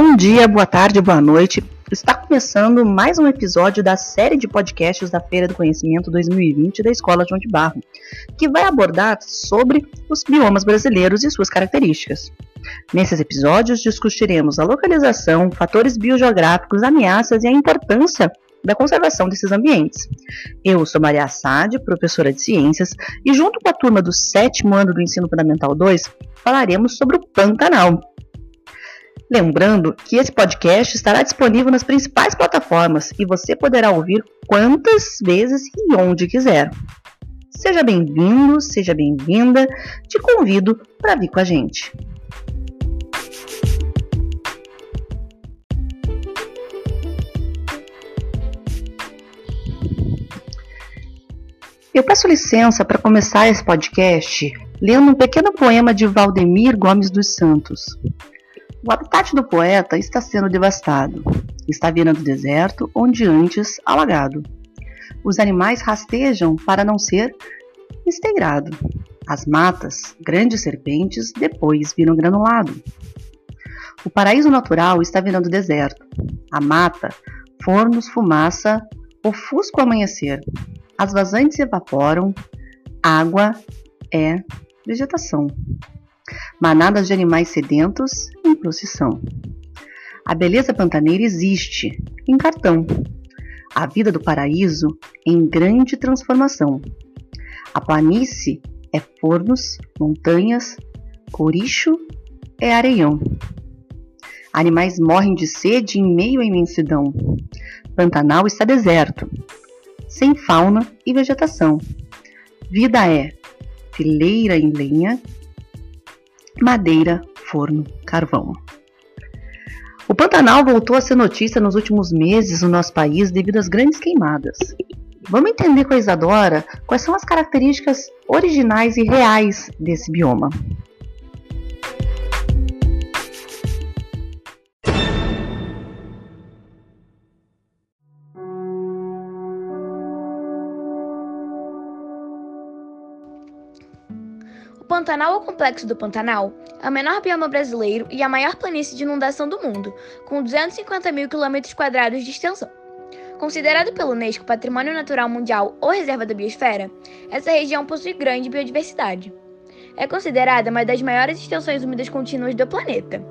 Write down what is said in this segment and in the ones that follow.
Bom dia, boa tarde, boa noite. Está começando mais um episódio da série de podcasts da Feira do Conhecimento 2020 da Escola João de Barro, que vai abordar sobre os biomas brasileiros e suas características. Nesses episódios discutiremos a localização, fatores biogeográficos, ameaças e a importância da conservação desses ambientes. Eu sou Maria Assad, professora de ciências, e junto com a turma do sétimo ano do Ensino Fundamental 2, falaremos sobre o Pantanal. Lembrando que esse podcast estará disponível nas principais plataformas e você poderá ouvir quantas vezes e onde quiser. Seja bem-vindo, seja bem-vinda, te convido para vir com a gente. Eu peço licença para começar esse podcast lendo um pequeno poema de Valdemir Gomes dos Santos. O habitat do poeta está sendo devastado. Está virando deserto, onde antes alagado. Os animais rastejam para não ser estegrado. As matas, grandes serpentes, depois viram granulado. O paraíso natural está virando deserto. A mata, fornos, fumaça, ofusca o amanhecer. As vazantes evaporam, água é vegetação. Manadas de animais sedentos em procissão. A beleza pantaneira existe em cartão. A vida do paraíso em grande transformação. A planície é fornos, montanhas, coricho é areião. Animais morrem de sede em meio à imensidão. Pantanal está deserto sem fauna e vegetação. Vida é fileira em lenha, madeira, forno, carvão. O Pantanal voltou a ser notícia nos últimos meses no nosso país devido às grandes queimadas. Vamos entender com a Isadora quais são as características originais e reais desse bioma. Pantanal ou Complexo do Pantanal é o menor bioma brasileiro e a maior planície de inundação do mundo, com 250 mil quilômetros quadrados de extensão. Considerado pelo Unesco Patrimônio Natural Mundial ou Reserva da Biosfera, essa região possui grande biodiversidade. É considerada uma das maiores extensões úmidas contínuas do planeta.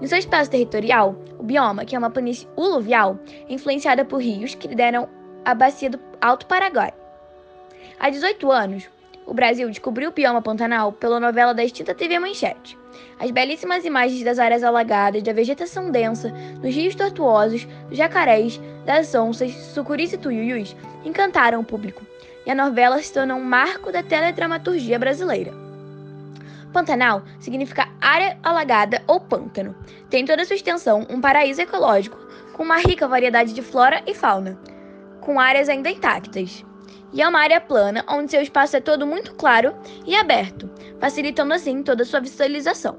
Em seu espaço territorial, o bioma, que é uma planície uluvial, é influenciada por rios que lideram a bacia do Alto Paraguai. Há 18 anos, o Brasil descobriu o bioma Pantanal pela novela da extinta TV Manchete. As belíssimas imagens das áreas alagadas, da vegetação densa, dos rios tortuosos, dos jacarés, das onças, sucuris e tuiuius encantaram o público, e a novela se tornou um marco da teledramaturgia brasileira. Pantanal significa área alagada ou pântano. Tem toda sua extensão um paraíso ecológico, com uma rica variedade de flora e fauna, com áreas ainda intactas e é uma área plana onde seu espaço é todo muito claro e aberto, facilitando assim toda a sua visualização.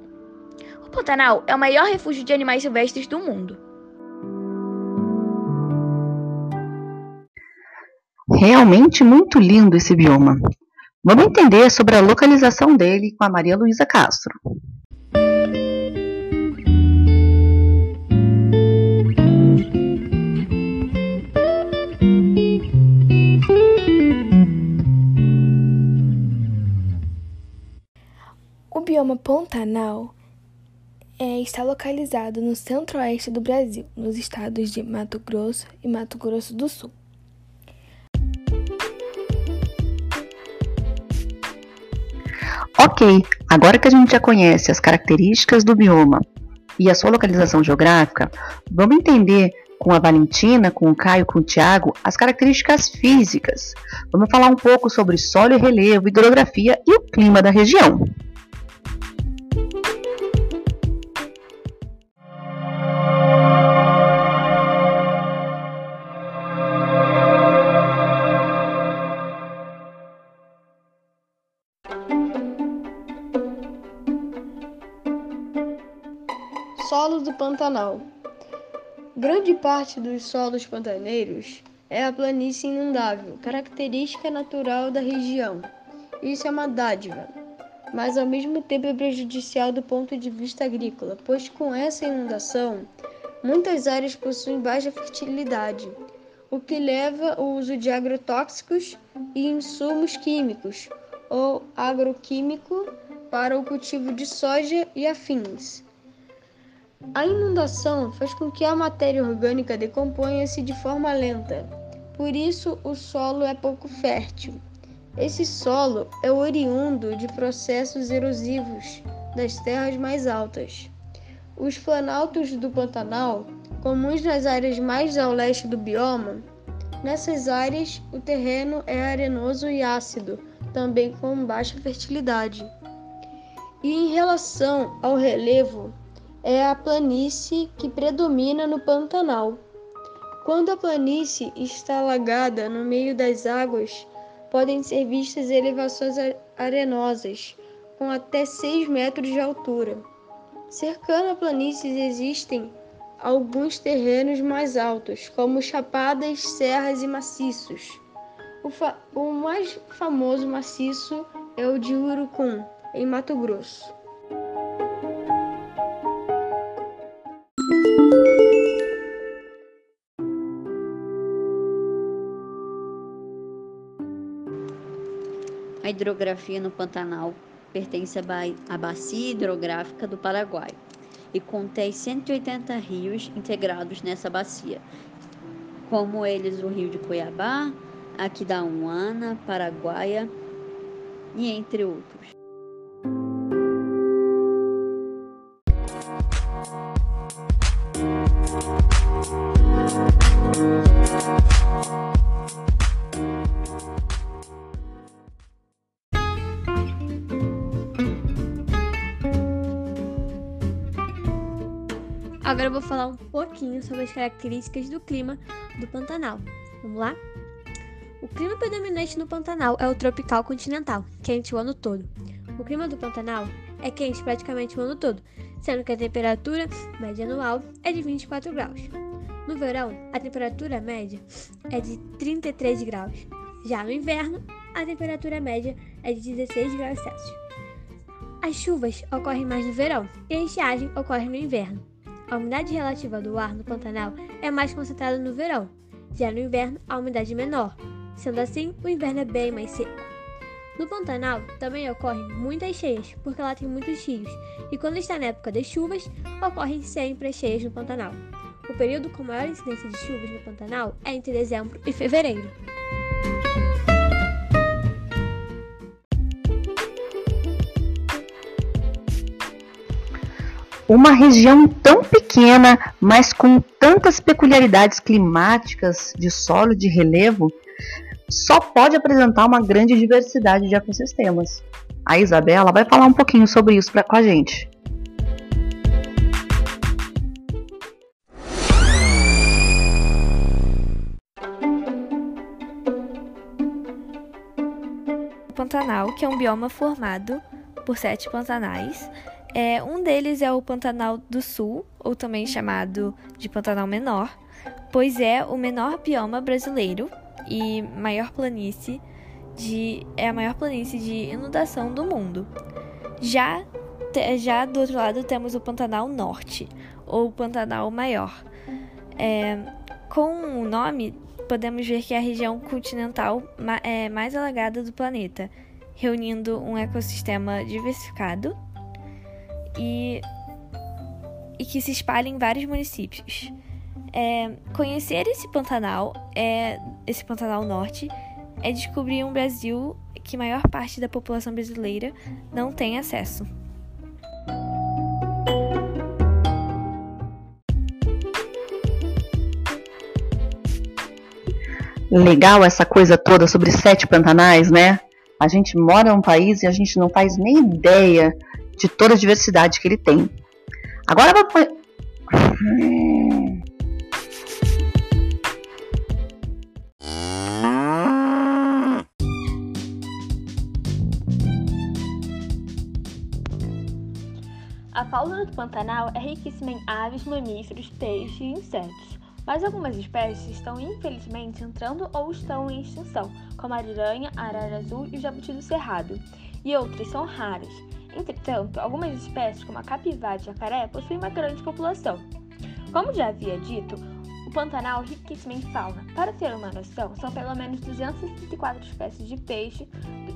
O Pantanal é o maior refúgio de animais silvestres do mundo. Realmente muito lindo esse bioma. Vamos entender sobre a localização dele com a Maria Luísa Castro. Bioma Pantanal é, está localizado no centro-oeste do Brasil, nos estados de Mato Grosso e Mato Grosso do Sul. Ok, agora que a gente já conhece as características do bioma e a sua localização geográfica, vamos entender com a Valentina, com o Caio, com o Tiago, as características físicas. Vamos falar um pouco sobre solo e relevo, hidrografia e o clima da região. Solos do Pantanal. Grande parte dos solos pantaneiros é a planície inundável, característica natural da região. Isso é uma dádiva. mas ao mesmo tempo é prejudicial do ponto de vista agrícola, pois com essa inundação, muitas áreas possuem baixa fertilidade, o que leva ao uso de agrotóxicos e insumos químicos ou agroquímico para o cultivo de soja e afins. A inundação faz com que a matéria orgânica decomponha-se de forma lenta, por isso o solo é pouco fértil. Esse solo é oriundo de processos erosivos das terras mais altas. Os planaltos do Pantanal, comuns nas áreas mais ao leste do bioma, nessas áreas o terreno é arenoso e ácido, também com baixa fertilidade. E em relação ao relevo, é a planície que predomina no Pantanal. Quando a planície está alagada no meio das águas, podem ser vistas elevações arenosas com até 6 metros de altura. Cercando a planície existem alguns terrenos mais altos, como chapadas, serras e maciços. O, o mais famoso maciço é o de Urucum, em Mato Grosso. A hidrografia no Pantanal pertence à bacia hidrográfica do Paraguai e contém 180 rios integrados nessa bacia, como eles o Rio de Cuiabá, Aquidauana, Paraguaia e entre outros. Agora eu vou falar um pouquinho sobre as características do clima do Pantanal. Vamos lá? O clima predominante no Pantanal é o tropical continental, quente o ano todo. O clima do Pantanal é quente praticamente o ano todo, sendo que a temperatura média anual é de 24 graus. No verão, a temperatura média é de 33 graus. Já no inverno, a temperatura média é de 16 graus Celsius. As chuvas ocorrem mais no verão e a estiagem ocorre no inverno. A umidade relativa do ar no Pantanal é mais concentrada no verão, já no inverno a umidade é menor, sendo assim o inverno é bem mais seco. No Pantanal também ocorrem muitas cheias, porque lá tem muitos rios, e quando está na época das chuvas, ocorrem sempre as cheias no Pantanal. O período com maior incidência de chuvas no Pantanal é entre dezembro e fevereiro. Uma região tão pequena, mas com tantas peculiaridades climáticas, de solo, de relevo, só pode apresentar uma grande diversidade de ecossistemas. A Isabela vai falar um pouquinho sobre isso pra, com a gente. Pantanal, que é um bioma formado por sete pantanais, é, um deles é o Pantanal do Sul, ou também chamado de Pantanal Menor, pois é o menor bioma brasileiro e maior planície de, é a maior planície de inundação do mundo. Já, já do outro lado temos o Pantanal Norte, ou Pantanal Maior. É, com o nome, podemos ver que é a região continental é, mais alagada do planeta, reunindo um ecossistema diversificado e, e que se espalha em vários municípios. É, conhecer esse Pantanal, é, esse Pantanal Norte, é descobrir um Brasil que a maior parte da população brasileira não tem acesso. Legal essa coisa toda sobre sete pantanais, né? A gente mora num país e a gente não faz nem ideia de toda a diversidade que ele tem. Agora vou. A fauna do Pantanal é riquíssima em aves, mamíferos, peixes e insetos, mas algumas espécies estão infelizmente entrando ou estão em extinção, como a ariranha, a arara azul e o jabuti do cerrado. e outras são raras. Entretanto, algumas espécies, como a capivara e jacaré, possuem uma grande população. Como já havia dito, o Pantanal é riquíssimo em fauna. Para ter uma noção, são pelo menos 264 espécies de peixe,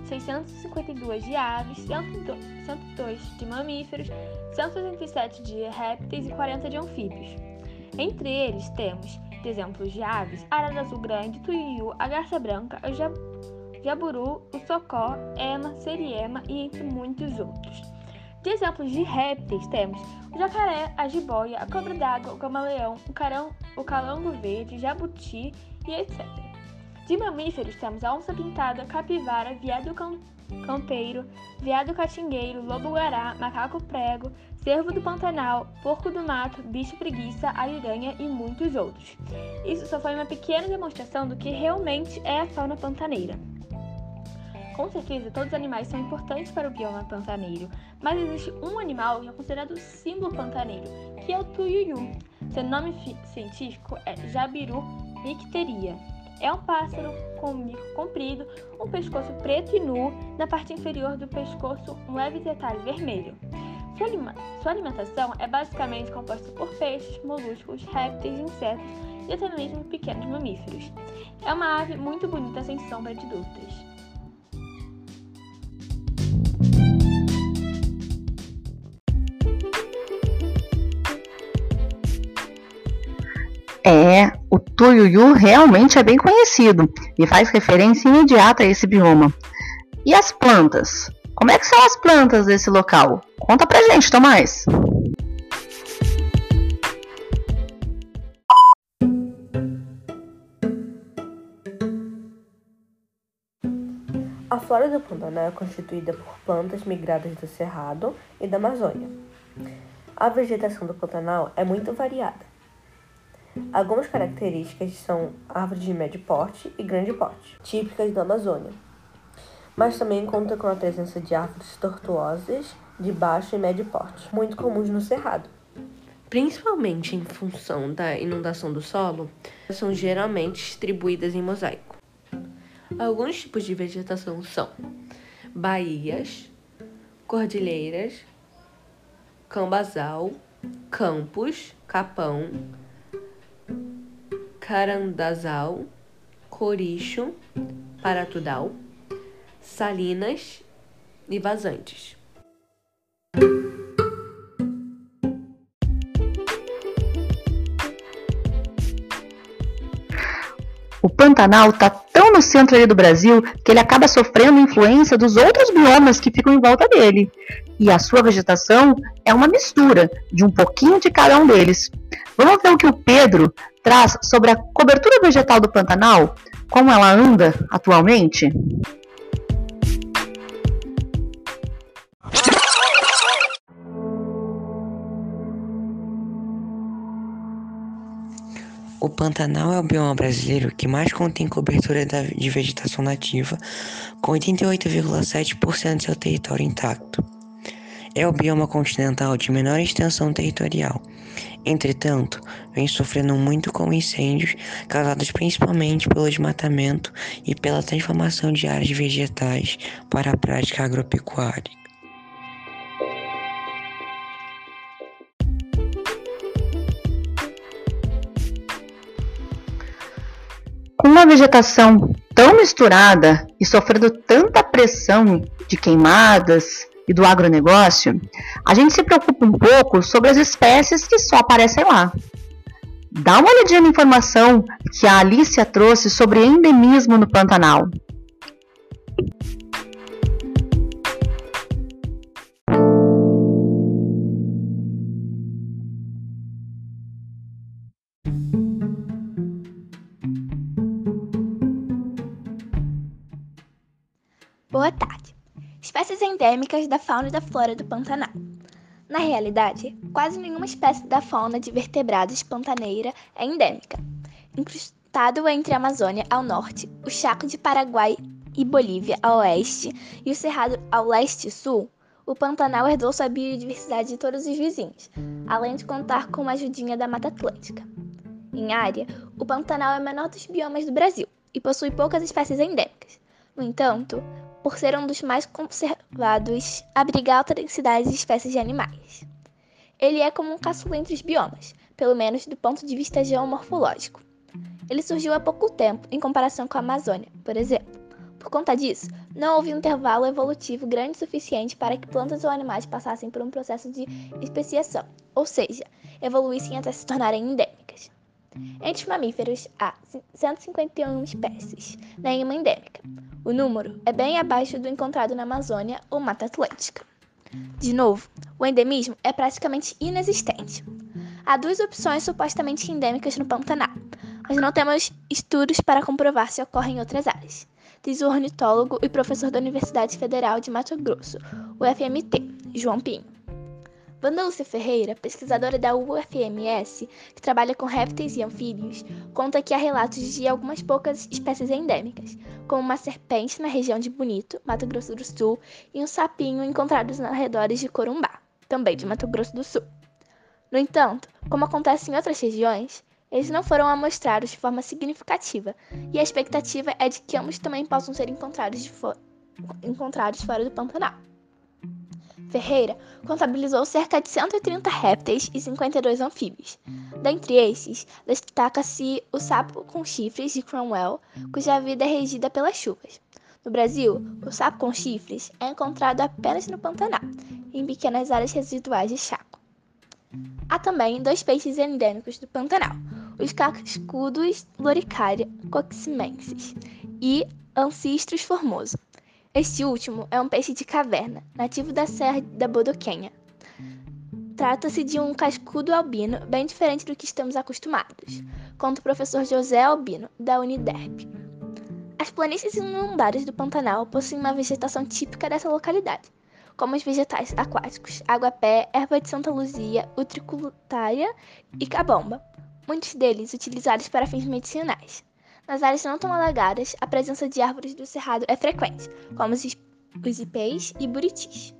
652 de aves, 102 de mamíferos, 167 de répteis e 40 de anfíbios. Entre eles temos exemplos de aves, arara azul grande, tuiuiu, a garça branca, o jaburu, o socó, ema, seriema e entre muitos outros. De exemplos de répteis temos o jacaré, a jiboia, a cobra d'água, o camaleão, o, carão, o calango verde, jabuti e etc. De mamíferos temos a onça pintada, capivara, viado campeiro, viado catingueiro, lobo-guará, macaco prego, cervo do Pantanal, porco do mato, bicho preguiça, ariranha e muitos outros. Isso só foi uma pequena demonstração do que realmente é a fauna pantaneira. Com certeza, todos os animais são importantes para o bioma pantaneiro, mas existe um animal que é considerado símbolo pantaneiro, que é o tuiuiu. Seu nome científico é Jabiru nicteria. É um pássaro com um bico comprido, um pescoço preto e nu, na parte inferior do pescoço um leve detalhe vermelho. Sua, alima sua alimentação é basicamente composta por peixes, moluscos, répteis, insetos e até mesmo pequenos mamíferos. É uma ave muito bonita sem sombra de dúvidas. É, o Tuiuiu realmente é bem conhecido e faz referência imediata a esse bioma. E as plantas? Como é que são as plantas desse local? Conta pra gente, Tomás. A flora do Pantanal é constituída por plantas migradas do Cerrado e da Amazônia. A vegetação do Pantanal é muito variada Algumas características são árvores de médio porte e grande porte, típicas da Amazônia, mas também conta com a presença de árvores tortuosas de baixo e médio porte, muito comuns no Cerrado. Principalmente em função da inundação do solo, são geralmente distribuídas em mosaico. Alguns tipos de vegetação são baías, cordilheiras, cambazal, campos, capão, Carandazal, Coricho, Paratudal, Salinas e Vazantes. O Pantanal está tão no centro ali do Brasil que ele acaba sofrendo influência dos outros biomas que ficam em volta dele. E a sua vegetação é uma mistura de um pouquinho de cada um deles. Vamos ver o que o Pedro traz sobre a cobertura vegetal do Pantanal, como ela anda atualmente? O Pantanal é o bioma brasileiro que mais contém cobertura de vegetação nativa, com 88,7% de seu território intacto. É o bioma continental de menor extensão territorial. Entretanto, vem sofrendo muito com incêndios causados principalmente pelo desmatamento e pela transformação de áreas vegetais para a prática agropecuária. Com uma vegetação tão misturada e sofrendo tanta pressão de queimadas e do agronegócio, a gente se preocupa um pouco sobre as espécies que só aparecem lá. Dá uma olhadinha na informação que a Alicia trouxe sobre endemismo no Pantanal. Endêmicas da fauna e da flora do Pantanal. Na realidade, quase nenhuma espécie da fauna de vertebrados pantaneira é endêmica. Incrustado entre a Amazônia ao norte, o Chaco de Paraguai e Bolívia ao oeste e o Cerrado ao leste e sul, o Pantanal herdou sua biodiversidade de todos os vizinhos, além de contar com uma ajudinha da Mata Atlântica. Em área, o Pantanal é o menor dos biomas do Brasil e possui poucas espécies endêmicas. No entanto, por ser um dos mais conservados, abrigar alta densidade de espécies de animais. Ele é como um caçula entre os biomas, pelo menos do ponto de vista geomorfológico. Ele surgiu há pouco tempo em comparação com a Amazônia, por exemplo. Por conta disso, não houve um intervalo evolutivo grande o suficiente para que plantas ou animais passassem por um processo de especiação, ou seja, evoluíssem até se tornarem endêmicas. Entre os mamíferos, há 151 espécies, nenhuma endêmica. O número é bem abaixo do encontrado na Amazônia ou Mata Atlântica. De novo, o endemismo é praticamente inexistente. Há duas opções supostamente endêmicas no Pantanal, mas não temos estudos para comprovar se ocorrem em outras áreas, diz o ornitólogo e professor da Universidade Federal de Mato Grosso, UFMT, João Pinho. Wanda Lúcia Ferreira, pesquisadora da UFMS, que trabalha com répteis e anfíbios, conta que há relatos de algumas poucas espécies endêmicas, como uma serpente na região de Bonito, Mato Grosso do Sul, e um sapinho encontrados nos arredores de Corumbá, também de Mato Grosso do Sul. No entanto, como acontece em outras regiões, eles não foram amostrados de forma significativa, e a expectativa é de que ambos também possam ser encontrados, fo encontrados fora do Pantanal. Ferreira contabilizou cerca de 130 répteis e 52 anfíbios. Dentre esses, destaca-se o sapo com chifres de Cromwell, cuja vida é regida pelas chuvas. No Brasil, o sapo com chifres é encontrado apenas no Pantanal, em pequenas áreas residuais de chaco. Há também dois peixes endêmicos do Pantanal, os cascudos Loricaria coximensis e Ancistros formoso. Este último é um peixe de caverna, nativo da Serra da Bodoquenha. Trata-se de um cascudo albino bem diferente do que estamos acostumados, conta o professor José Albino, da Uniderp. As planícies inundadas do Pantanal possuem uma vegetação típica dessa localidade, como os vegetais aquáticos, água-pé, erva de Santa Luzia, utricultária e cabomba, muitos deles utilizados para fins medicinais. Nas áreas não tão alagadas, a presença de árvores do cerrado é frequente, como os, os ipês e buritis.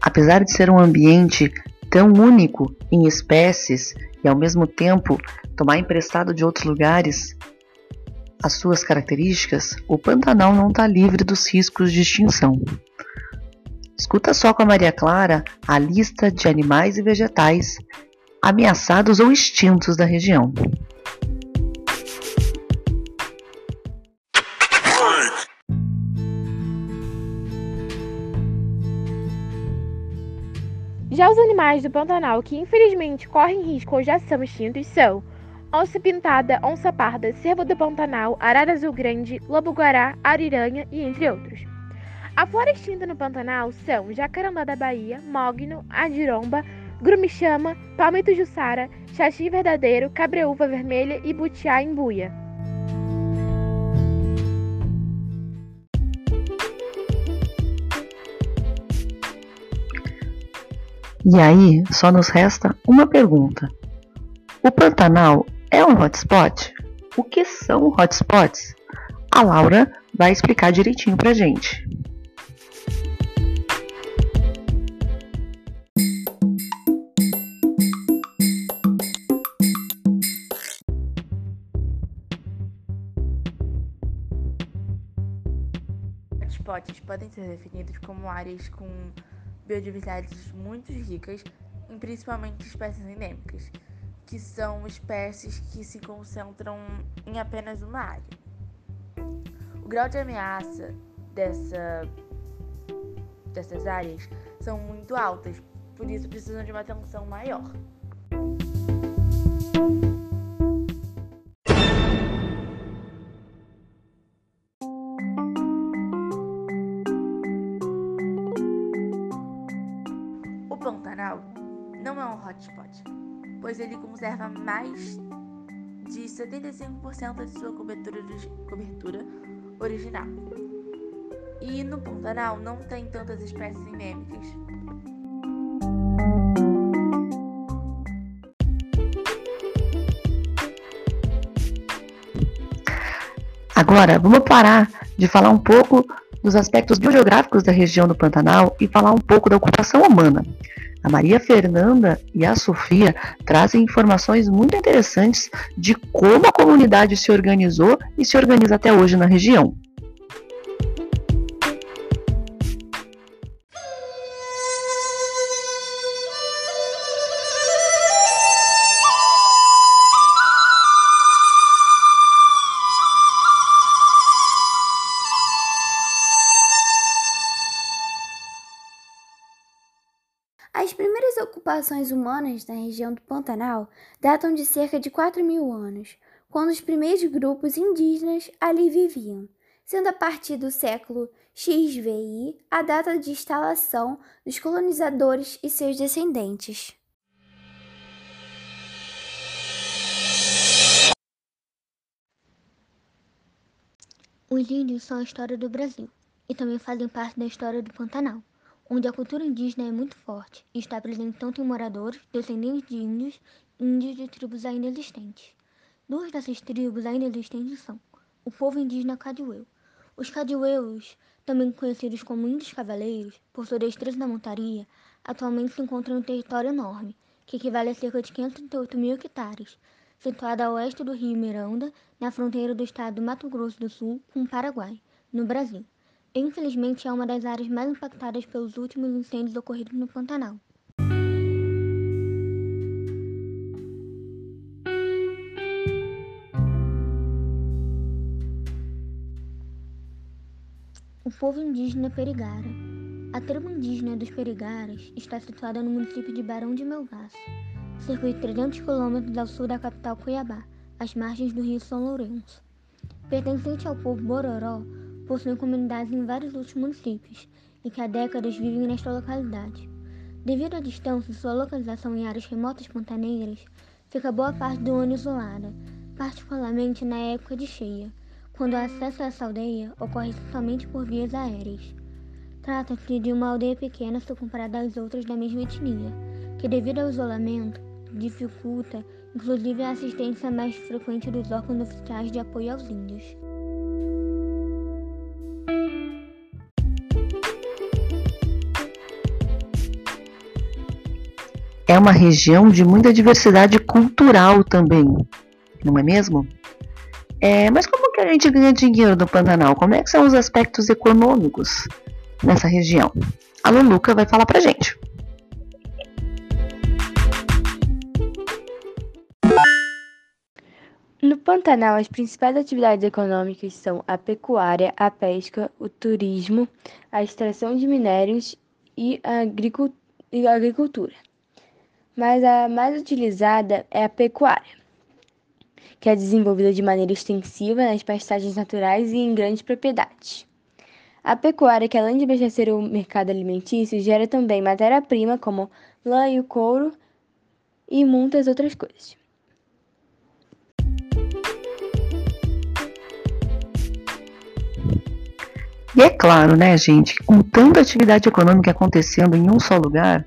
Apesar de ser um ambiente tão único em espécies e ao mesmo tempo tomar emprestado de outros lugares as suas características, o Pantanal não está livre dos riscos de extinção. Escuta só com a Maria Clara a lista de animais e vegetais ameaçados ou extintos da região. Já os animais do Pantanal que infelizmente correm risco ou já são extintos são onça pintada, onça parda, cervo do Pantanal, arara azul grande, lobo-guará, ariranha e entre outros. A flora extinta no Pantanal são jacarandá da Bahia, mogno, adiromba, grumichama, palmito jussara, xaxim verdadeiro, cabreúva vermelha e butiá embuia. E aí, só nos resta uma pergunta. O Pantanal é um hotspot? O que são hotspots? A Laura vai explicar direitinho pra gente. Podem ser definidos como áreas com biodiversidades muito ricas em principalmente espécies endêmicas, que são espécies que se concentram em apenas uma área. O grau de ameaça dessa, dessas áreas são muito altas, por isso precisam de uma atenção maior. Hotspot, pois ele conserva mais de 75% de sua cobertura, cobertura original. E no Pantanal não tem tantas espécies endêmicas. Agora, vamos parar de falar um pouco dos aspectos biogeográficos da região do Pantanal e falar um pouco da ocupação humana. A Maria Fernanda e a Sofia trazem informações muito interessantes de como a comunidade se organizou e se organiza até hoje na região. Ocupações humanas na região do Pantanal datam de cerca de 4 mil anos, quando os primeiros grupos indígenas ali viviam, sendo a partir do século XVI a data de instalação dos colonizadores e seus descendentes. Os índios são a história do Brasil e também fazem parte da história do Pantanal onde a cultura indígena é muito forte e está presente tanto em moradores, descendentes de índios índios de tribos ainda existentes. Duas dessas tribos ainda existentes são o povo indígena Cadiueu. Os Cadiueus, também conhecidos como índios cavaleiros, por sua destreza na montaria, atualmente se encontram em um território enorme, que equivale a cerca de 538 mil hectares, situado a oeste do rio Miranda, na fronteira do estado do Mato Grosso do Sul com o Paraguai, no Brasil. Infelizmente, é uma das áreas mais impactadas pelos últimos incêndios ocorridos no Pantanal. O povo indígena Perigara. A tribo indígena dos Perigaras está situada no município de Barão de Melgaço, cerca de 300 quilômetros ao sul da capital Cuiabá, às margens do rio São Lourenço. Pertencente ao povo Bororó, possuem comunidades em vários outros municípios e que há décadas vivem nesta localidade. Devido à distância e sua localização em áreas remotas pantaneiras, fica boa parte do ano isolada, particularmente na época de cheia, quando o acesso a essa aldeia ocorre somente por vias aéreas. Trata-se de uma aldeia pequena se comparada às outras da mesma etnia, que devido ao isolamento dificulta inclusive a assistência mais frequente dos órgãos oficiais de apoio aos índios. É uma região de muita diversidade cultural também, não é mesmo? É, mas como que a gente ganha dinheiro do Pantanal? Como é que são os aspectos econômicos nessa região? A Luluca vai falar pra gente. No Pantanal, as principais atividades econômicas são a pecuária, a pesca, o turismo, a extração de minérios e a agricultura mas a mais utilizada é a pecuária, que é desenvolvida de maneira extensiva nas pastagens naturais e em grandes propriedades. A pecuária, que além de abastecer o mercado alimentício, gera também matéria-prima como lã e o couro e muitas outras coisas. E é claro, né, gente, com tanta atividade econômica acontecendo em um só lugar,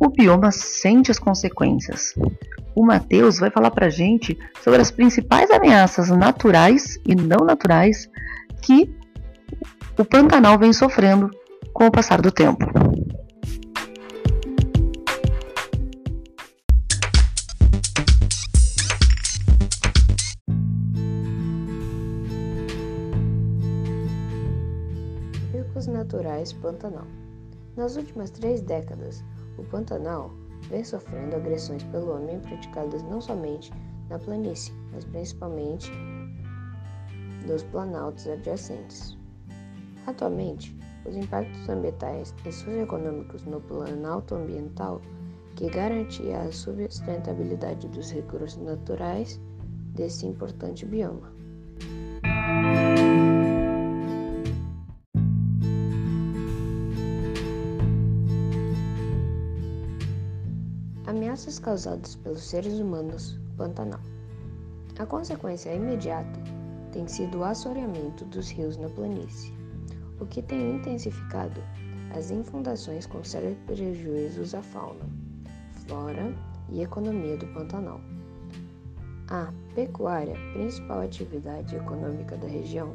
o bioma sente as consequências. O Matheus vai falar para gente sobre as principais ameaças naturais e não naturais que o Pantanal vem sofrendo com o passar do tempo. Riscos naturais Pantanal. Nas últimas três décadas, o Pantanal vem sofrendo agressões pelo homem praticadas não somente na planície, mas principalmente nos planaltos adjacentes. Atualmente, os impactos ambientais e socioeconômicos no planalto ambiental que garantia a sustentabilidade dos recursos naturais desse importante bioma. Ameaças causadas pelos seres humanos, Pantanal. A consequência imediata tem sido o assoreamento dos rios na planície, o que tem intensificado as inundações com sérios prejuízos à fauna, flora e economia do Pantanal. A pecuária, principal atividade econômica da região,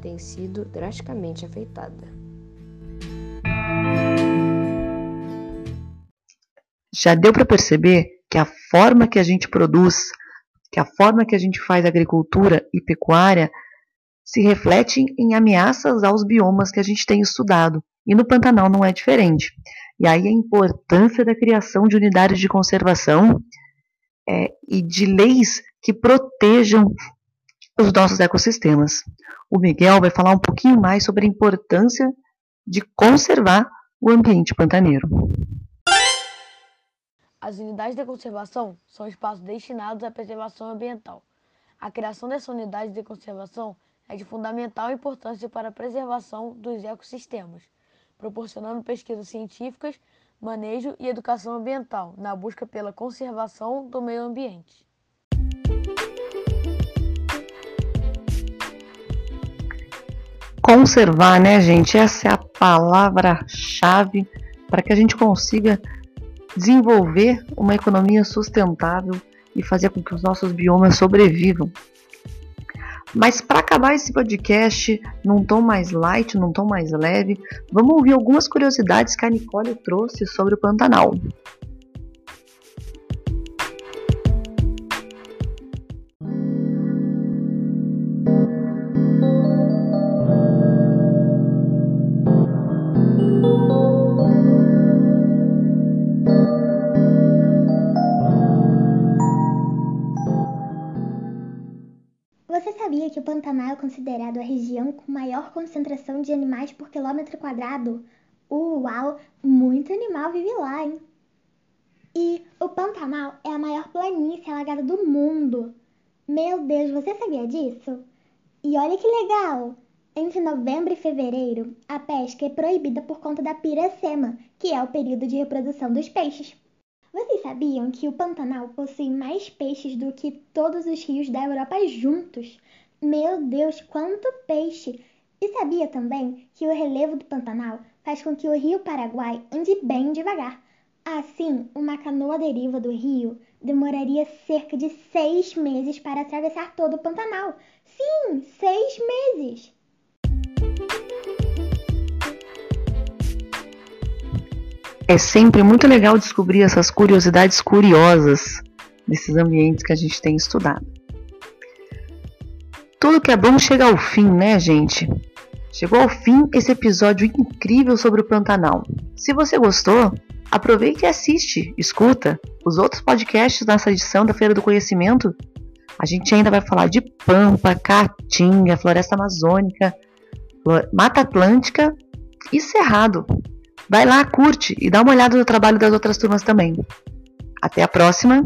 tem sido drasticamente afetada. Já deu para perceber que a forma que a gente produz, que a forma que a gente faz agricultura e pecuária se reflete em ameaças aos biomas que a gente tem estudado. E no Pantanal não é diferente. E aí a importância da criação de unidades de conservação é, e de leis que protejam os nossos ecossistemas. O Miguel vai falar um pouquinho mais sobre a importância de conservar o ambiente pantaneiro. As unidades de conservação são espaços destinados à preservação ambiental. A criação dessa unidade de conservação é de fundamental importância para a preservação dos ecossistemas, proporcionando pesquisas científicas, manejo e educação ambiental na busca pela conservação do meio ambiente. Conservar, né, gente? Essa é a palavra-chave para que a gente consiga desenvolver uma economia sustentável e fazer com que os nossos biomas sobrevivam. Mas para acabar esse podcast num tom mais light, num tom mais leve, vamos ouvir algumas curiosidades que a Nicole trouxe sobre o Pantanal. Pantanal é considerado a região com maior concentração de animais por quilômetro quadrado? Uau, muito animal vive lá, hein? E o Pantanal é a maior planície alagada do mundo. Meu Deus, você sabia disso? E olha que legal! Entre novembro e fevereiro, a pesca é proibida por conta da piracema, que é o período de reprodução dos peixes. Vocês sabiam que o Pantanal possui mais peixes do que todos os rios da Europa juntos? Meu Deus, quanto peixe! E sabia também que o relevo do Pantanal faz com que o rio Paraguai ande bem devagar. Assim, uma canoa deriva do rio demoraria cerca de seis meses para atravessar todo o Pantanal. Sim, seis meses! É sempre muito legal descobrir essas curiosidades curiosas desses ambientes que a gente tem estudado. Tudo que é bom chega ao fim, né, gente? Chegou ao fim esse episódio incrível sobre o Pantanal. Se você gostou, aproveite e assiste, escuta os outros podcasts dessa edição da Feira do Conhecimento. A gente ainda vai falar de Pampa, Caatinga, Floresta Amazônica, Mata Atlântica e Cerrado. Vai lá, curte e dá uma olhada no trabalho das outras turmas também. Até a próxima!